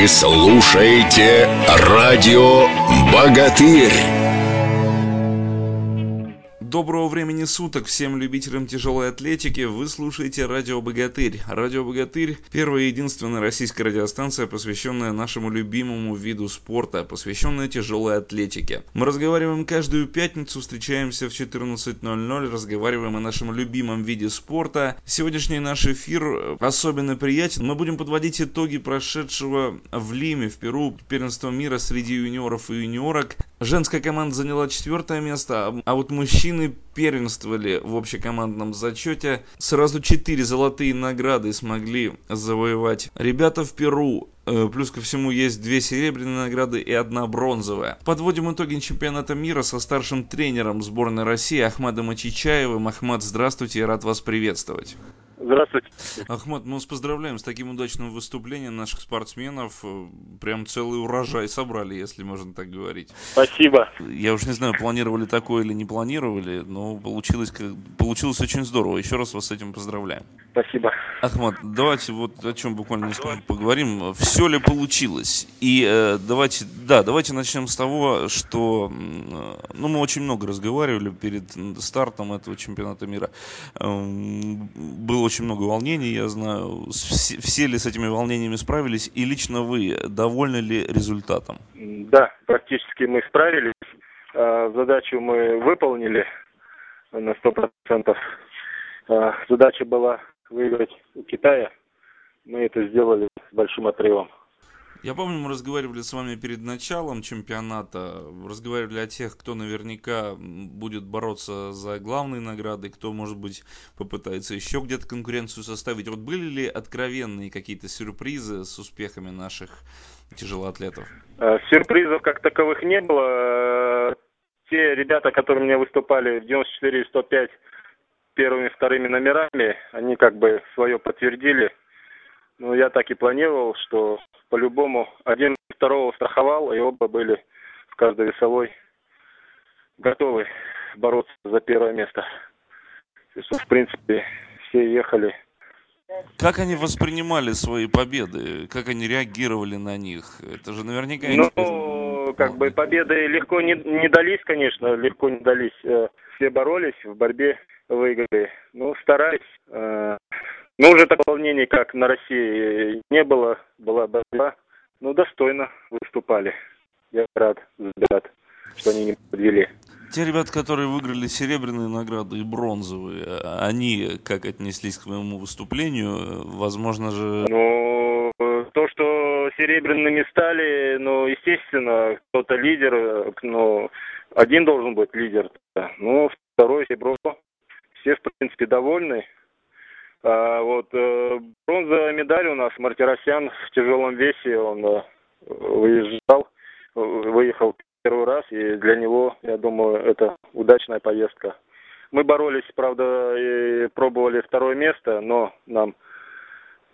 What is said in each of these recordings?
Вы слушаете радио «Богатырь». Доброго времени суток всем любителям тяжелой атлетики. Вы слушаете Радио Богатырь. Радио Богатырь – первая и единственная российская радиостанция, посвященная нашему любимому виду спорта, посвященная тяжелой атлетике. Мы разговариваем каждую пятницу, встречаемся в 14.00, разговариваем о нашем любимом виде спорта. Сегодняшний наш эфир особенно приятен. Мы будем подводить итоги прошедшего в Лиме, в Перу, первенства мира среди юниоров и юниорок. Женская команда заняла четвертое место, а вот мужчины первенствовали в общекомандном зачете. Сразу четыре золотые награды смогли завоевать ребята в Перу. Э, плюс ко всему есть две серебряные награды и одна бронзовая. Подводим итоги чемпионата мира со старшим тренером сборной России Ахмадом Ачичаевым. Ахмад, здравствуйте, я рад вас приветствовать. Здравствуйте. Ахмат, мы вас поздравляем с таким удачным выступлением наших спортсменов. Прям целый урожай собрали, если можно так говорить. Спасибо. Я уж не знаю, планировали такое или не планировали, но получилось, получилось очень здорово. Еще раз вас с этим поздравляем. Спасибо. Ахмат, давайте вот о чем буквально несколько поговорим. Все ли получилось? И э, давайте, да, давайте начнем с того, что, ну, мы очень много разговаривали перед стартом этого чемпионата мира. Эм, было очень много волнений, я знаю. Все, все ли с этими волнениями справились? И лично вы довольны ли результатом? Да, практически мы справились. А, задачу мы выполнили на сто процентов. А, задача была выиграть у Китая. Мы это сделали с большим отрывом. Я помню, мы разговаривали с вами перед началом чемпионата, разговаривали о тех, кто наверняка будет бороться за главные награды, кто, может быть, попытается еще где-то конкуренцию составить. Вот были ли откровенные какие-то сюрпризы с успехами наших тяжелоатлетов? Э, сюрпризов как таковых не было. Те ребята, которые мне выступали в 94 и 105 первыми вторыми номерами, они как бы свое подтвердили. Ну, я так и планировал, что по-любому один второго страховал, и оба были в каждой весовой готовы бороться за первое место. То есть, в принципе, все ехали. Как они воспринимали свои победы? Как они реагировали на них? Это же наверняка... Ну, как бы победы легко не, не дались, конечно, легко не дались. Э, все боролись, в борьбе выиграли. Ну, старались. Ну, уже такого волнения, как на России, не было. Была борьба. Ну, достойно выступали. Я рад ребят, что они не подвели. Те ребята, которые выиграли серебряные награды и бронзовые, они как отнеслись к моему выступлению? Возможно же... Ну, то, что серебряными стали, ну, естественно, кто-то лидер, ну, один должен быть лидер. Ну, второй серебро. Все, в принципе, довольны. А, вот э, бронзовая медаль у нас Мартиросян в тяжелом весе, он э, выезжал, выехал первый раз, и для него, я думаю, это удачная поездка. Мы боролись, правда, и пробовали второе место, но нам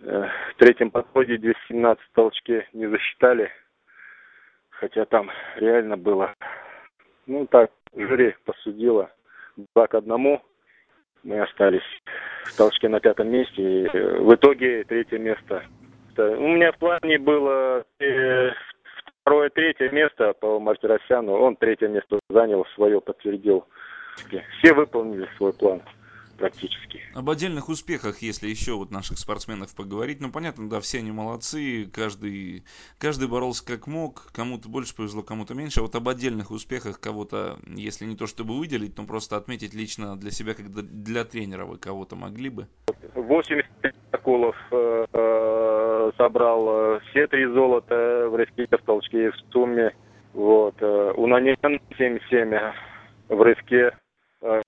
э, в третьем подходе 217 толчки не засчитали, хотя там реально было. Ну так, жюри посудило два к одному, мы остались в толчке на пятом месте. И э, в итоге третье место. У меня в плане было э, второе, третье место по Мартиросяну. Он третье место занял, свое подтвердил. Все выполнили свой план практически. Об отдельных успехах, если еще вот наших спортсменов поговорить, ну понятно, да, все они молодцы, каждый, каждый боролся как мог, кому-то больше повезло, кому-то меньше, а вот об отдельных успехах кого-то, если не то чтобы выделить, но просто отметить лично для себя, как для тренера вы кого-то могли бы? 80 акулов э, э, собрал э, все три золота в рыске в толчке в сумме. Вот. Э, у Нанин 77 в рыске Э,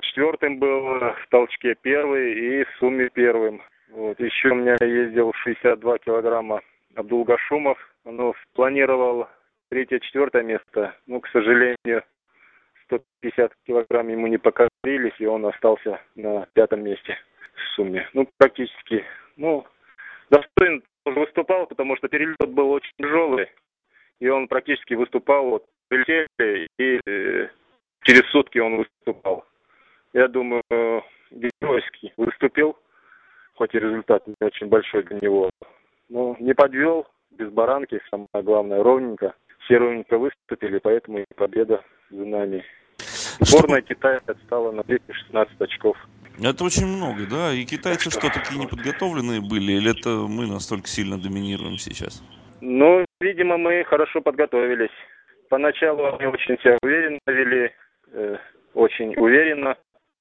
четвертым был в толчке первый и в сумме первым. Вот. Еще у меня ездил 62 килограмма Абдул Гашумов. Ну, планировал третье-четвертое место. Ну, к сожалению, 150 килограмм ему не покорились, и он остался на пятом месте в сумме. Ну, практически. Ну, достойно тоже выступал, потому что перелет был очень тяжелый. И он практически выступал, вот, прилетели, и э, через сутки он выступал я думаю, геройский выступил, хоть и результат не очень большой для него. Но не подвел, без баранки, самое главное, ровненько. Все ровненько выступили, поэтому и победа за нами. Сборная Китая отстала на 216 очков. Это очень много, да? И китайцы что, такие неподготовленные были? Или это мы настолько сильно доминируем сейчас? Ну, видимо, мы хорошо подготовились. Поначалу они очень себя уверенно вели, э, очень уверенно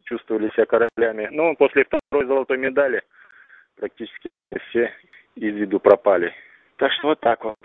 чувствовали себя королями. Но после второй золотой медали практически все из виду пропали. Так что вот так вот.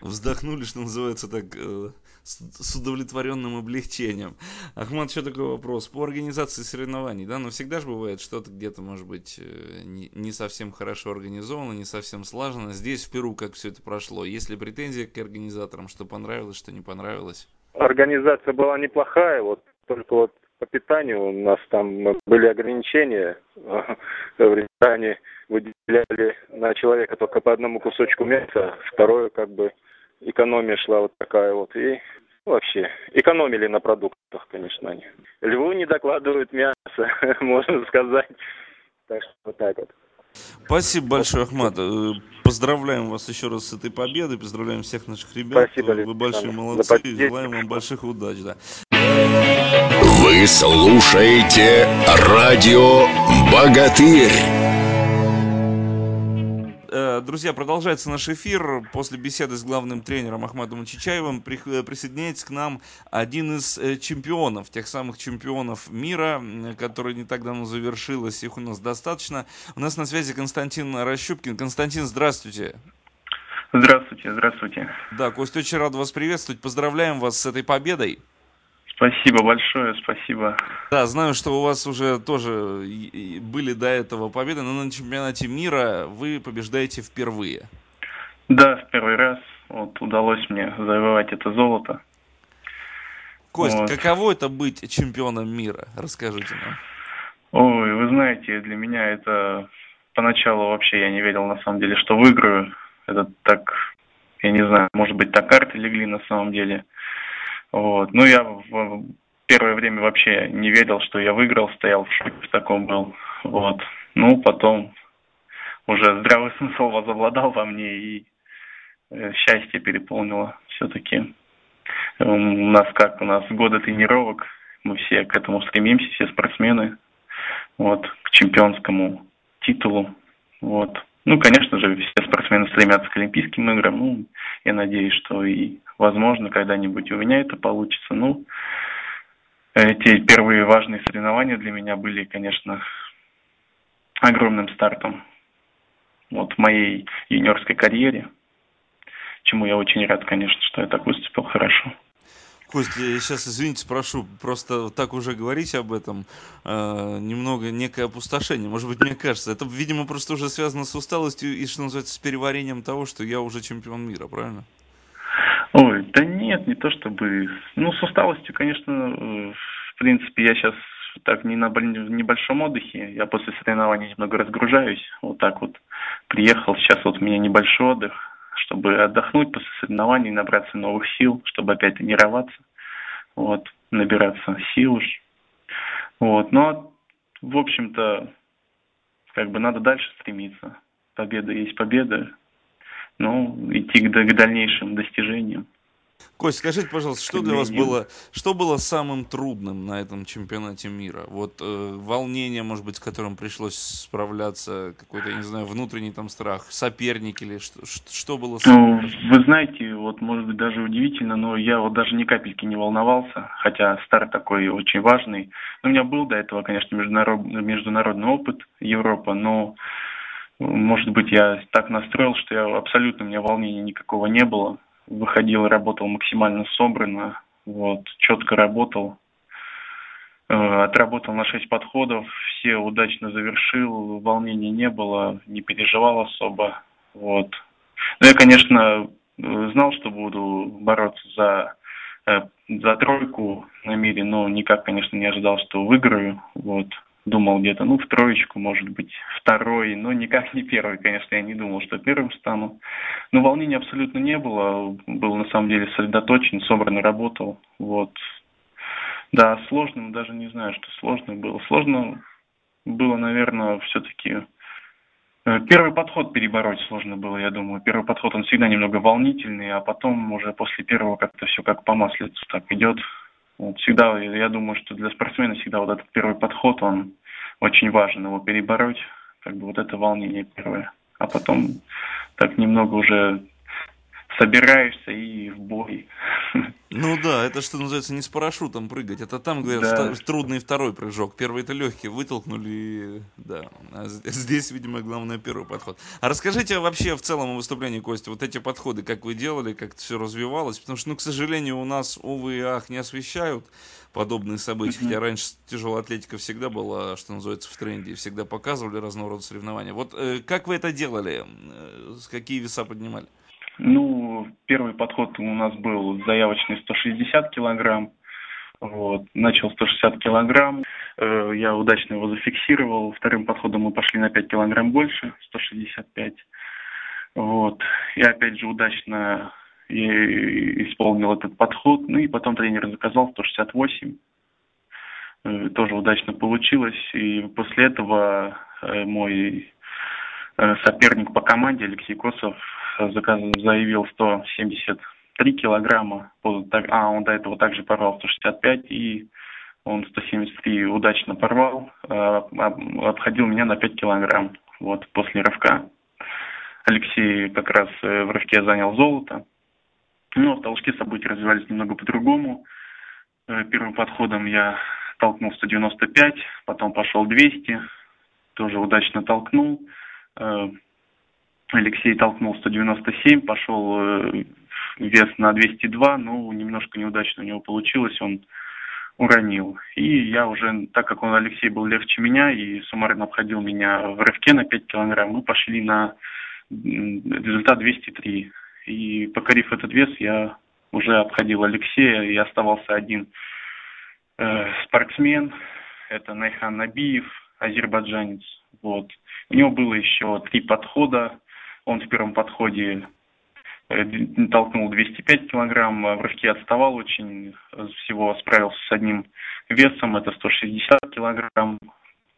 Вздохнули, что называется, так э, с удовлетворенным облегчением. Ахмат, еще такой вопрос. По организации соревнований, да, но всегда же бывает что-то где-то, может быть, э, не, не совсем хорошо организовано, не совсем слажено. Здесь, в Перу, как все это прошло? Есть ли претензии к организаторам, что понравилось, что не понравилось? Организация была неплохая, вот только вот по питанию у нас там были ограничения. В ресторане выделяли на человека только по одному кусочку мяса, второе как бы экономия шла вот такая вот. И вообще экономили на продуктах, конечно, они. Льву не докладывают мясо, можно сказать. Так что вот так вот. Спасибо большое, Ахмат. Э, поздравляем вас еще раз с этой победой. Поздравляем всех наших ребят. Спасибо, Вы большие молодцы. Желаем вам больших удач. Да. Вы слушаете радио «Богатырь». Э, друзья, продолжается наш эфир. После беседы с главным тренером Ахматом Чичаевым э, присоединяется к нам один из э, чемпионов, тех самых чемпионов мира, который не так давно завершилось. Их у нас достаточно. У нас на связи Константин Рощупкин. Константин, здравствуйте. Здравствуйте, здравствуйте. Да, Костя, очень рад вас приветствовать. Поздравляем вас с этой победой. Спасибо большое, спасибо. Да, знаю, что у вас уже тоже были до этого победы, но на чемпионате мира вы побеждаете впервые. Да, в первый раз вот удалось мне завоевать это золото. Кость, вот. каково это быть чемпионом мира? Расскажите нам. Ой, вы знаете, для меня это поначалу вообще я не верил на самом деле, что выиграю. Это так, я не знаю, может быть, так карты легли на самом деле. Вот. Ну, я в первое время вообще не верил, что я выиграл, стоял в шоке в таком был. Вот. Ну, потом уже здравый смысл возобладал во мне и э, счастье переполнило все-таки. У нас как, у нас годы тренировок, мы все к этому стремимся, все спортсмены, вот, к чемпионскому титулу, вот. Ну, конечно же, все спортсмены стремятся к Олимпийским играм. Ну, я надеюсь, что и, возможно, когда-нибудь у меня это получится. Ну, эти первые важные соревнования для меня были, конечно, огромным стартом вот в моей юниорской карьере, чему я очень рад, конечно, что я так выступил хорошо. Кость, я сейчас, извините, спрошу, просто так уже говорить об этом, э, немного некое опустошение, может быть, мне кажется. Это, видимо, просто уже связано с усталостью и, что называется, с переварением того, что я уже чемпион мира, правильно? Ой, да нет, не то чтобы... Ну, с усталостью, конечно, э, в принципе, я сейчас так не на небольшом отдыхе. Я после соревнований немного разгружаюсь. Вот так вот приехал. Сейчас вот у меня небольшой отдых чтобы отдохнуть после соревнований, набраться новых сил, чтобы опять тренироваться, вот, набираться сил уж. Вот, но, в общем-то, как бы надо дальше стремиться. Победа есть победа, ну, идти к, к дальнейшим достижениям. Кость, скажите, пожалуйста, что для вас было, что было самым трудным на этом чемпионате мира? Вот э, волнение, может быть, с которым пришлось справляться, какой-то, я не знаю, внутренний там страх, соперник или что, что было самым Ну, вы знаете, вот, может быть, даже удивительно, но я вот даже ни капельки не волновался, хотя старт такой очень важный. Ну, у меня был до этого, конечно, международ, международный опыт Европа, но может быть, я так настроил, что я абсолютно у меня волнения никакого не было выходил, работал максимально собранно, вот, четко работал, э, отработал на 6 подходов, все удачно завершил, волнений не было, не переживал особо, вот. Но я, конечно, знал, что буду бороться за, э, за тройку на мире, но никак, конечно, не ожидал, что выиграю, вот думал где-то, ну, в троечку, может быть, второй, но никак не первый, конечно, я не думал, что первым стану. Но волнения абсолютно не было, был на самом деле сосредоточен, собранно работал, вот. Да, сложным, даже не знаю, что сложно было. Сложно было, наверное, все-таки Э, первый подход перебороть сложно было, я думаю. Первый подход, он всегда немного волнительный, а потом уже после первого как-то все как по маслицу так идет. Вот всегда, я думаю, что для спортсмена всегда вот этот первый подход, он очень важен, его перебороть. Как бы вот это волнение первое. А потом так немного уже собираешься и в бой. Ну да, это что называется не с парашютом прыгать. Это там, говорят, да. трудный второй прыжок. Первый это легкий, вытолкнули, да. А здесь, видимо, главное первый подход. А расскажите вообще в целом о выступлении Кости, вот эти подходы, как вы делали, как это все развивалось. Потому что, ну, к сожалению, у нас, увы и ах, не освещают подобные события. Mm-hmm. Хотя раньше тяжелая атлетика всегда была, что называется, в тренде, и всегда показывали разного рода соревнования. Вот э, как вы это делали? Э, какие веса поднимали? Ну, первый подход у нас был заявочный 160 килограмм. Вот, начал 160 килограмм, э, я удачно его зафиксировал. Вторым подходом мы пошли на 5 килограмм больше, 165. Вот, и опять же удачно я исполнил этот подход. Ну и потом тренер заказал 168. Э, тоже удачно получилось. И после этого э, мой э, соперник по команде Алексей Косов заявил 173 килограмма. А, он до этого также порвал 165 и он 173 удачно порвал, обходил меня на 5 килограмм вот, после рывка. Алексей как раз в рывке занял золото. Но в толчке события развивались немного по-другому. Э, первым подходом я толкнул 195, потом пошел 200, тоже удачно толкнул. Алексей толкнул 197, пошел э, вес на 202, но немножко неудачно у него получилось, он уронил. И я уже, так как он, Алексей, был легче меня и суммарно обходил меня в рывке на 5 килограмм, мы пошли на результат 203. И покорив этот вес, я уже обходил Алексея и оставался один э, спортсмен. Это Найхан Набиев, азербайджанец. Вот. У него было еще три подхода. Он в первом подходе э, толкнул 205 килограмм, в рывке отставал очень, всего справился с одним весом, это 160 килограмм.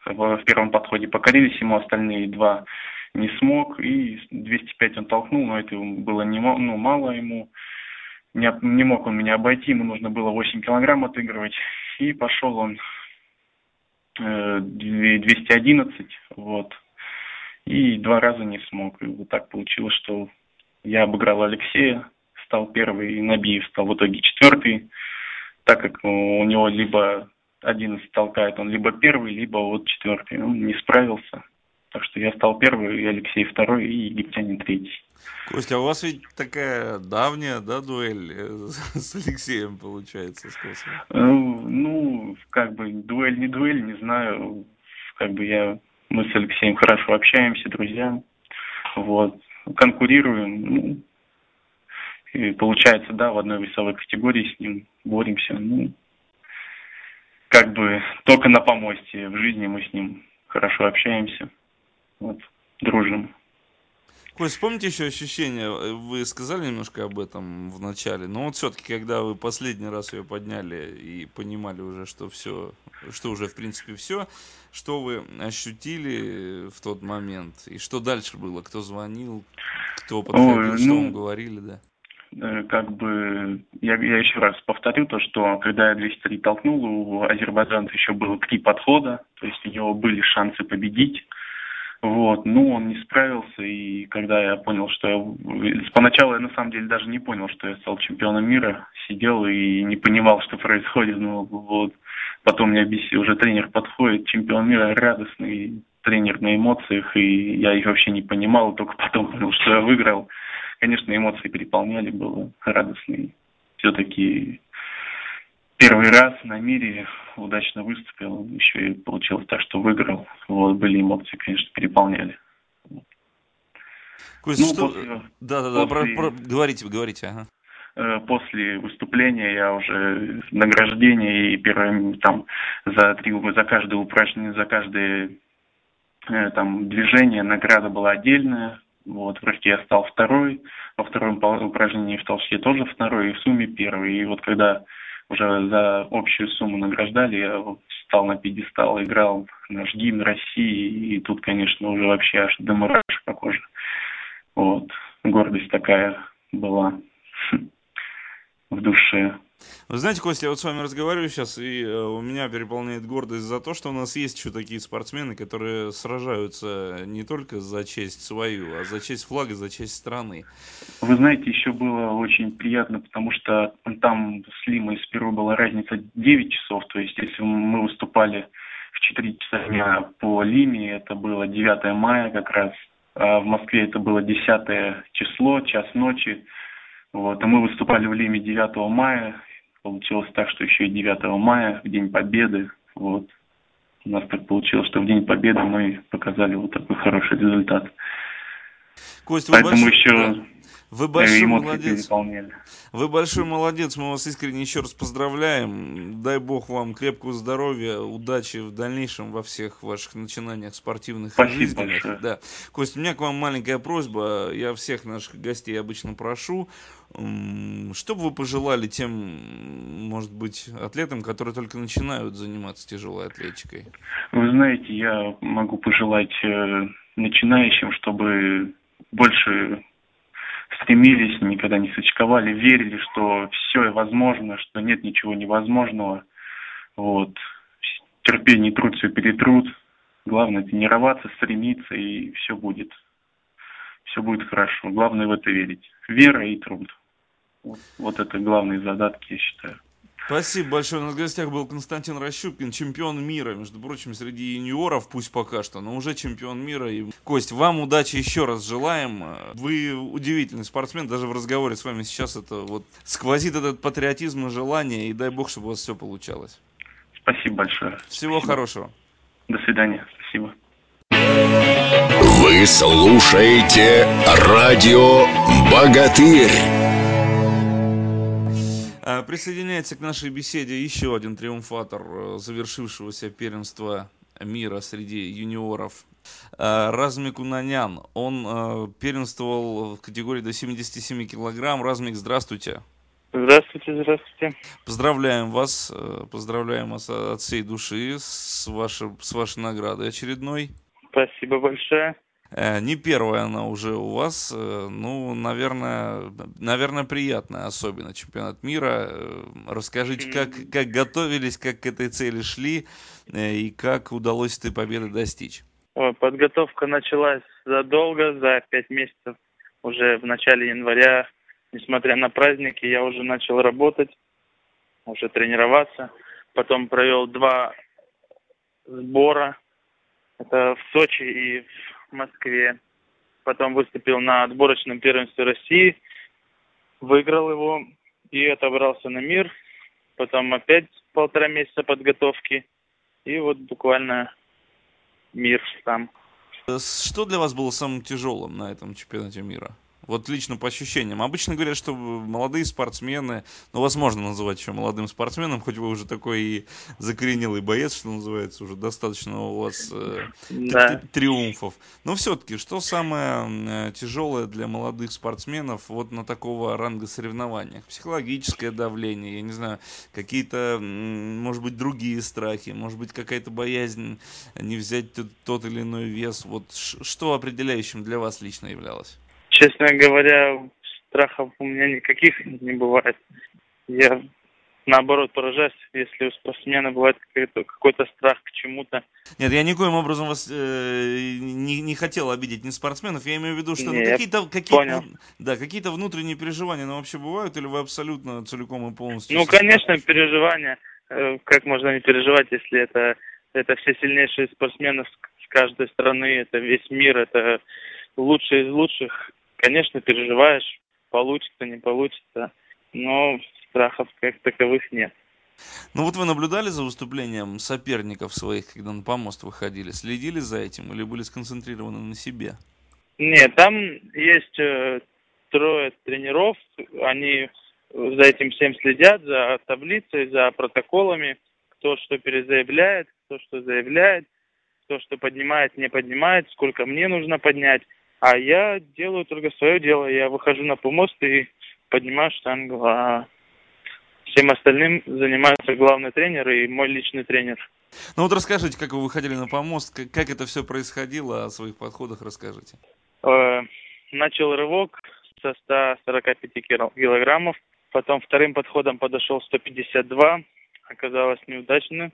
В первом подходе покорились ему остальные два не смог, и 205 он толкнул, но это было не, ну, мало ему. Не, не мог он меня обойти, ему нужно было 8 килограмм отыгрывать, и пошел он э, 211, вот. И два раза не смог. И вот так получилось, что я обыграл Алексея, стал первый, и Набиев стал в итоге четвертый, так как у него либо 11 толкает он либо первый, либо вот четвертый. Он не справился. Так что я стал первый, и Алексей второй, и египтянин третий. Костя, а у вас ведь такая давняя, да, дуэль э, с Алексеем получается, с Косовым? Э, ну, как бы дуэль не дуэль, не знаю. Как бы я, мы с Алексеем хорошо общаемся, друзья. Вот. Конкурируем, ну, и получается, да, в одной весовой категории с ним боремся. Ну, как бы только на помосте. В жизни мы с ним хорошо общаемся. Вот, дружим. Кость, вспомните еще ощущения, вы сказали немножко об этом в начале, но вот все-таки, когда вы последний раз ее подняли и понимали уже, что все, что уже в принципе все, что вы ощутили в тот момент, и что дальше было, кто звонил, кто подходил, Ой, что ну, вам говорили, да? Э, как бы, я, я еще раз повторю то, что когда я 203 толкнул, у азербайджанца еще было три подхода, то есть у него были шансы победить, вот, ну, он не справился, и когда я понял, что я... Поначалу я на самом деле даже не понял, что я стал чемпионом мира, сидел и не понимал, что происходит, ну, вот. Потом мне объяснил, уже тренер подходит, чемпион мира радостный, тренер на эмоциях, и я их вообще не понимал, только потом понял, что я выиграл. Конечно, эмоции переполняли, было радостно. Все-таки первый раз на мире удачно выступил, еще и получилось так, что выиграл. Вот, были эмоции, конечно, переполняли. Кость, ну, что... После, да, да, да, после... про, про... говорите, говорите, ага. Э, после выступления я уже награждение и первое там за три за каждое упражнение, за каждое э, там движение награда была отдельная. Вот, в рывке я стал второй, во втором упражнении в толще тоже второй, и в сумме первый. И вот когда уже за общую сумму награждали, я встал на пьедестал, играл наш гимн России, и тут, конечно, уже вообще аж до мурашек по коже. Вот, гордость такая была в душе. Вы знаете, Костя, я вот с вами разговариваю сейчас, и э, у меня переполняет гордость за то, что у нас есть еще такие спортсмены, которые сражаются не только за честь свою, а за честь флага, за честь страны. Вы знаете, еще было очень приятно, потому что там с Лимой с Перу была разница 9 часов, то есть если мы выступали в 4 часа дня по Лиме, это было 9 мая как раз, а в Москве это было 10 число, час ночи, вот, и мы выступали в Лиме 9 мая. Получилось так, что еще и 9 мая, в День Победы. Вот. У нас так получилось, что в День Победы мы показали вот такой хороший результат. Кость, Поэтому большой... еще да. Вы большой молодец. Вы большой молодец. Мы вас искренне еще раз поздравляем. Дай бог вам крепкого здоровья, удачи в дальнейшем во всех ваших начинаниях спортивных Спасибо и жизненных. Большое. Да. Кость, у меня к вам маленькая просьба. Я всех наших гостей обычно прошу. Что бы вы пожелали тем, может быть, атлетам, которые только начинают заниматься тяжелой атлетикой? Вы знаете, я могу пожелать э, начинающим, чтобы больше стремились, никогда не сочковали, верили, что все возможно, что нет ничего невозможного. Вот. Терпение труд все перетрут. Главное тренироваться, стремиться, и все будет. Все будет хорошо. Главное в это верить. Вера и труд. Вот, вот это главные задатки, я считаю. Спасибо большое. У нас в гостях был Константин Рощупкин, чемпион мира, между прочим, среди юниоров, пусть пока что, но уже чемпион мира. И, Кость, вам удачи еще раз желаем. Вы удивительный спортсмен, даже в разговоре с вами сейчас это вот сквозит этот патриотизм и желание, и дай бог, чтобы у вас все получалось. Спасибо большое. Всего Спасибо. хорошего. До свидания. Спасибо. Вы слушаете радио «Богатырь». А, присоединяется к нашей беседе еще один триумфатор э, завершившегося первенства мира среди юниоров. А, Размик Унанян. Он э, первенствовал в категории до 77 килограмм. Размик, здравствуйте. Здравствуйте, здравствуйте. Поздравляем вас, э, поздравляем вас от всей души с вашей, с вашей наградой очередной. Спасибо большое. Э, не первая она уже у вас. Э, ну, наверное, наверное, приятная, особенно чемпионат мира. Э, расскажите, как, как готовились, как к этой цели шли и как удалось этой победы достичь? Подготовка началась задолго, за пять месяцев. Уже в начале января, несмотря на праздники, я уже начал работать, уже тренироваться. Потом провел два сбора. Это в Сочи и в Москве. Потом выступил на отборочном первенстве России, выиграл его и отобрался на мир. Потом опять полтора месяца подготовки. И вот буквально мир там. Что для вас было самым тяжелым на этом чемпионате мира? Вот лично по ощущениям. Обычно говорят, что молодые спортсмены, ну, возможно называть еще молодым спортсменом, хоть вы уже такой и закоренелый боец, что называется, уже достаточно у вас э, да. триумфов. Но все-таки, что самое тяжелое для молодых спортсменов вот на такого ранга соревнованиях? Психологическое давление, я не знаю, какие-то, может быть, другие страхи, может быть, какая-то боязнь не взять тот или иной вес. Вот что определяющим для вас лично являлось? Честно говоря, страхов у меня никаких не бывает. Я наоборот поражаюсь, если у спортсмена бывает какой-то, какой-то страх к чему-то. Нет, я никоим образом вас э, не, не хотел обидеть не спортсменов. Я имею в виду, что ну, какие-то какие да, какие-то внутренние переживания, ну, вообще бывают, или вы абсолютно целиком и полностью? Ну, конечно, переживания. Э, как можно не переживать, если это это все сильнейшие спортсмены с каждой страны, это весь мир, это лучшие из лучших конечно, переживаешь, получится, не получится, но страхов как таковых нет. Ну вот вы наблюдали за выступлением соперников своих, когда на помост выходили? Следили за этим или были сконцентрированы на себе? Нет, там есть э, трое тренеров, они за этим всем следят, за таблицей, за протоколами, кто что перезаявляет, кто что заявляет, кто что поднимает, не поднимает, сколько мне нужно поднять. А я делаю только свое дело. Я выхожу на помост и поднимаю штангу. А всем остальным занимается главный тренер и мой личный тренер. Ну вот расскажите, как вы выходили на помост, как, как это все происходило, о своих подходах расскажите. Э, начал рывок со 145 килограммов, потом вторым подходом подошел 152, оказалось неудачно.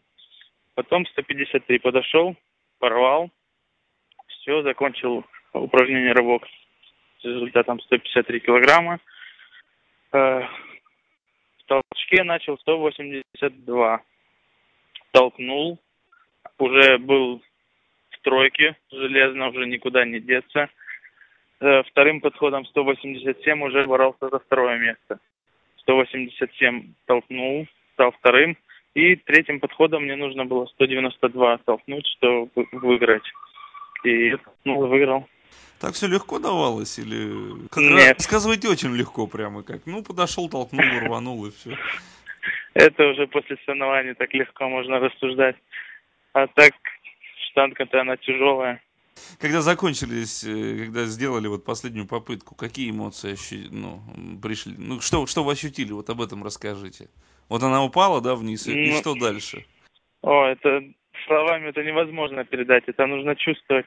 Потом 153 подошел, порвал, все, закончил упражнение рывок с результатом 153 килограмма. Э, в толчке начал 182. Толкнул, уже был в тройке, железно уже никуда не деться. Э, вторым подходом 187 уже боролся за второе место. 187 толкнул, стал вторым. И третьим подходом мне нужно было 192 толкнуть, чтобы выиграть. И ну, выиграл. Так все легко давалось или... Как Нет. Рассказывайте очень легко прямо как. Ну, подошел, толкнул, рванул и все. Это уже после соревнований так легко можно рассуждать. А так штанга-то она тяжелая. Когда закончились, э, когда сделали вот последнюю попытку, какие эмоции ощу... ну, пришли? Ну, что, что вы ощутили? Вот об этом расскажите. Вот она упала, да, вниз, и, и Ну, что дальше? О, это словами это невозможно передать. Это нужно чувствовать.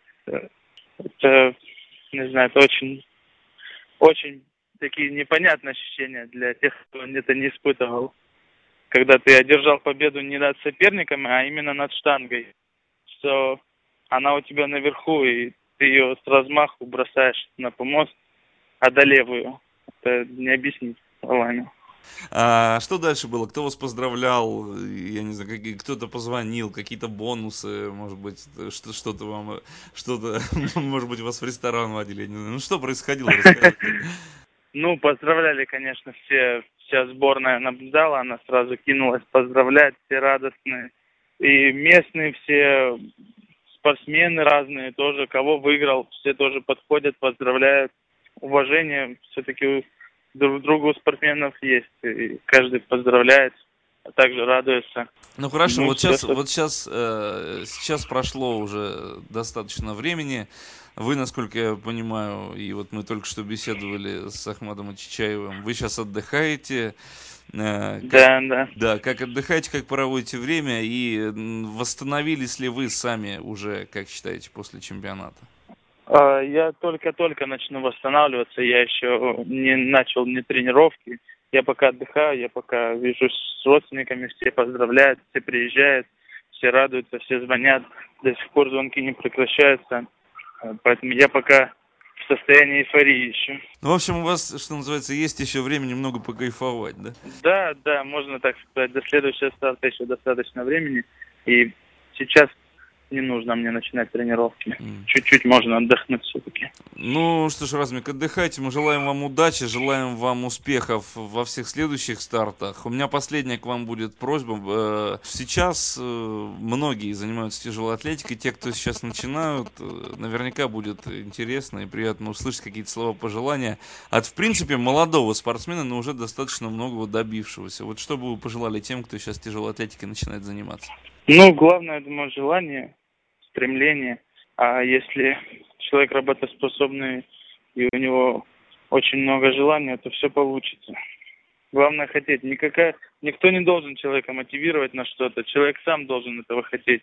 Это, не знаю, это очень, очень такие непонятные ощущения для тех, кто это не испытывал. Когда ты одержал победу не над соперниками, а именно над штангой. Что она у тебя наверху, и ты ее с размаху бросаешь на помост, одолев ее. Это не объяснить словами. А что дальше было? Кто вас поздравлял? Я не знаю, кто-то позвонил, какие-то бонусы, может быть, что, что-то вам, что-то, может быть, вас в ресторан водили. Ну, что происходило? Ну, поздравляли, конечно, все. Вся сборная наблюдала, она сразу кинулась поздравлять, все радостные. И местные все спортсмены разные тоже, кого выиграл, все тоже подходят, поздравляют. Уважение все-таки друг другу у спортсменов есть. И каждый поздравляет, а также радуется. Ну хорошо, Ну, вот сейчас, вот сейчас, э, сейчас прошло уже достаточно времени. Вы, насколько я понимаю, и вот мы только что беседовали с Ахмадом Чичаевым, вы сейчас отдыхаете. Э, как- Да, да. Да, как отдыхаете, как проводите время и восстановились ли вы сами уже, как считаете, после чемпионата? А, Я только-только начну восстанавливаться, я еще не начал ни тренировки. Я пока отдыхаю, я пока вижусь с родственниками, все поздравляют, все приезжают, все радуются, все звонят. До сих пор звонки не прекращаются. А, Поэтому я пока в состоянии эйфории еще. Ну, в общем, у вас, что называется, есть еще время немного покайфовать, да? Да, да, можно так сказать, до следующего старта еще достаточно времени. И сейчас не нужно мне начинать тренировки. М. Чуть-чуть можно отдохнуть все-таки. Ну что ж, Размик, отдыхайте. Мы желаем вам удачи, желаем вам успехов во всех следующих стартах. У меня последняя к вам будет просьба. Э, Сейчас э, многие занимаются тяжелой атлетикой. Те, кто сейчас начинают, э, наверняка будет интересно и приятно услышать какие-то слова пожелания от, в принципе, молодого спортсмена, но уже достаточно многого добившегося. Вот что бы вы пожелали тем, кто сейчас тяжелой атлетикой начинает заниматься? Ну, главное, я думаю, желание, стремление. А если человек работоспособный и у него очень много желания, то все получится. Главное хотеть. Никакая, никто не должен человека мотивировать на что-то. Человек сам должен этого хотеть.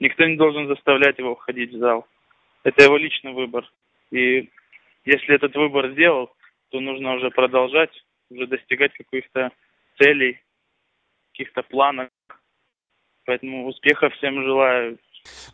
Никто не должен заставлять его входить в зал. Это его личный выбор. И если этот выбор сделал, то нужно уже продолжать, уже достигать каких-то целей, каких-то планов. Поэтому успехов всем желаю.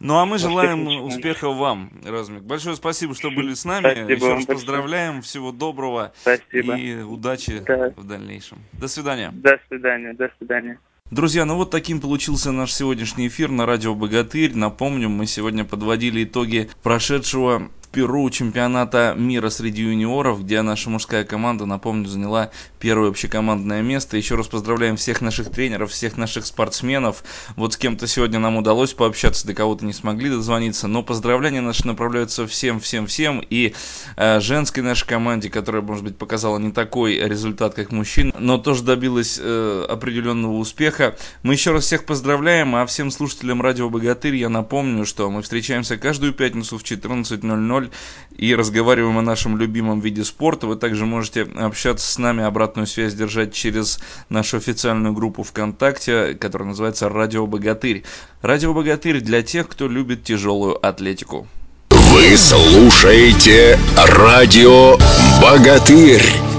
Ну а мы желаем успехов вам, Размик. Большое спасибо, что были с нами. Спасибо Еще раз большое. поздравляем, всего доброго Спасибо. и удачи Да. в дальнейшем. До свидания. До свидания, до свидания. Друзья, ну вот таким получился наш сегодняшний эфир на радио Богатырь. Напомню, мы сегодня подводили итоги прошедшего в Перу чемпионата мира среди юниоров, где наша мужская команда, напомню, заняла первое общекомандное место. Еще раз поздравляем всех наших тренеров, всех наших спортсменов. Вот с кем-то сегодня нам удалось пообщаться, до кого-то не смогли дозвониться, но поздравления наши направляются всем, всем, всем. И э, женской нашей команде, которая, может быть, показала не такой результат, как мужчин, но тоже добилась э, определенного успеха. Мы еще раз всех поздравляем, а всем слушателям Радио Богатырь я напомню, что мы встречаемся каждую пятницу в 14.00 20.00 и разговариваем о нашем любимом виде спорта. Вы также можете общаться с нами, обратную связь держать через нашу официальную группу ВКонтакте, которая называется «Радио Богатырь». «Радио Богатырь» для тех, кто любит тяжелую атлетику. Вы слушаете «Радио Богатырь».